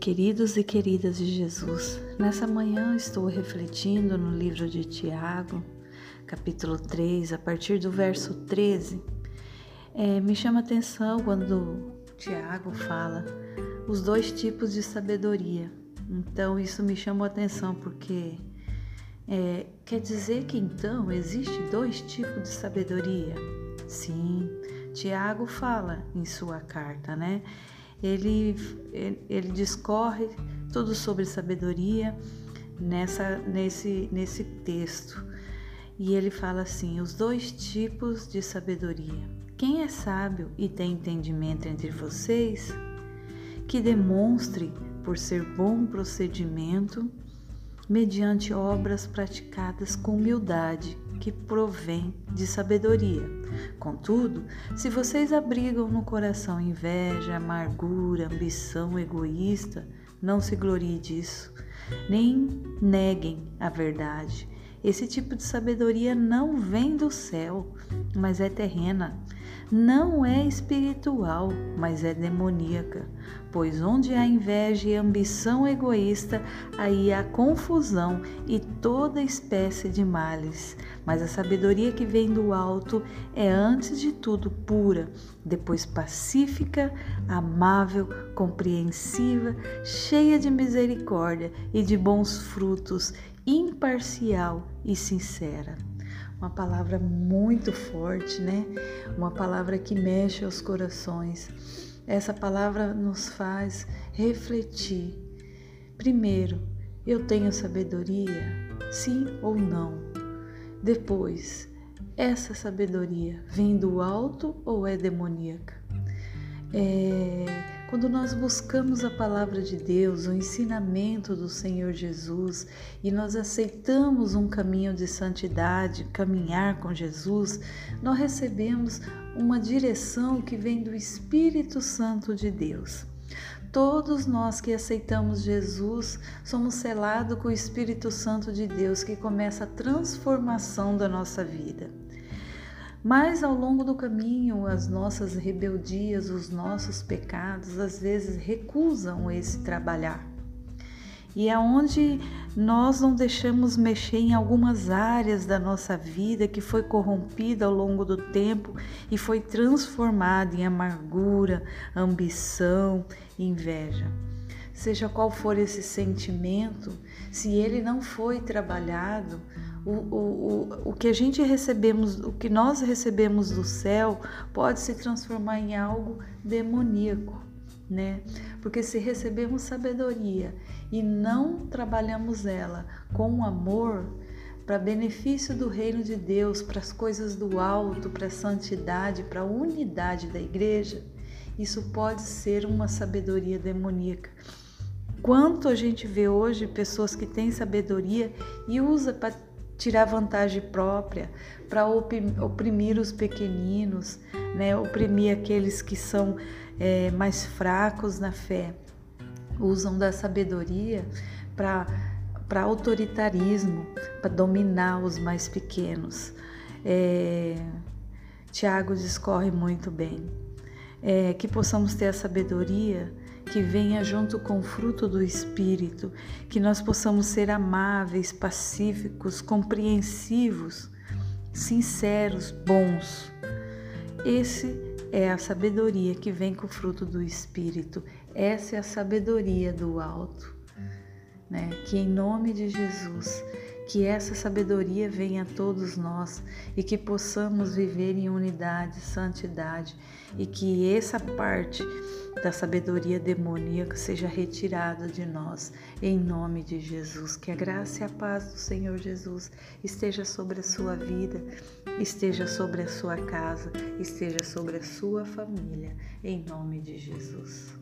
queridos e queridas de Jesus. Nessa manhã estou refletindo no livro de Tiago, capítulo 3, a partir do verso 13. É, me chama atenção quando Tiago fala os dois tipos de sabedoria. Então isso me chamou atenção porque é, quer dizer que então existe dois tipos de sabedoria? Sim, Tiago fala em sua carta, né? Ele, ele discorre tudo sobre sabedoria nessa, nesse, nesse texto. E ele fala assim: os dois tipos de sabedoria. Quem é sábio e tem entendimento entre vocês, que demonstre por ser bom procedimento, mediante obras praticadas com humildade que provém de sabedoria. Contudo, se vocês abrigam no coração inveja, amargura, ambição egoísta, não se glorie disso, nem neguem a verdade. Esse tipo de sabedoria não vem do céu, mas é terrena não é espiritual, mas é demoníaca, pois onde há inveja e ambição egoísta, aí há confusão e toda espécie de males. Mas a sabedoria que vem do alto é antes de tudo pura, depois pacífica, amável, compreensiva, cheia de misericórdia e de bons frutos, imparcial e sincera uma palavra muito forte, né? Uma palavra que mexe aos corações. Essa palavra nos faz refletir. Primeiro, eu tenho sabedoria? Sim ou não? Depois, essa sabedoria vem do alto ou é demoníaca? É, quando nós buscamos a palavra de Deus, o ensinamento do Senhor Jesus e nós aceitamos um caminho de santidade, caminhar com Jesus, nós recebemos uma direção que vem do Espírito Santo de Deus. Todos nós que aceitamos Jesus somos selados com o Espírito Santo de Deus que começa a transformação da nossa vida. Mas ao longo do caminho, as nossas rebeldias, os nossos pecados, às vezes recusam esse trabalhar. E é onde nós não deixamos mexer em algumas áreas da nossa vida que foi corrompida ao longo do tempo e foi transformada em amargura, ambição, inveja. Seja qual for esse sentimento, se ele não foi trabalhado, o, o, o, que a gente recebemos, o que nós recebemos do céu, pode se transformar em algo demoníaco, né? Porque se recebemos sabedoria e não trabalhamos ela com amor, para benefício do reino de Deus, para as coisas do alto, para a santidade, para a unidade da igreja, isso pode ser uma sabedoria demoníaca. Quanto a gente vê hoje pessoas que têm sabedoria e usa para tirar vantagem própria, para oprimir os pequeninos, né? oprimir aqueles que são é, mais fracos na fé. Usam da sabedoria para autoritarismo, para dominar os mais pequenos. É, Tiago discorre muito bem. É, que possamos ter a sabedoria que venha junto com o fruto do Espírito, que nós possamos ser amáveis, pacíficos, compreensivos, sinceros, bons. Esse é a sabedoria que vem com o fruto do Espírito. Essa é a sabedoria do alto. Né? Que em nome de Jesus que essa sabedoria venha a todos nós e que possamos viver em unidade, santidade e que essa parte da sabedoria demoníaca seja retirada de nós, em nome de Jesus. Que a graça e a paz do Senhor Jesus esteja sobre a sua vida, esteja sobre a sua casa, esteja sobre a sua família, em nome de Jesus.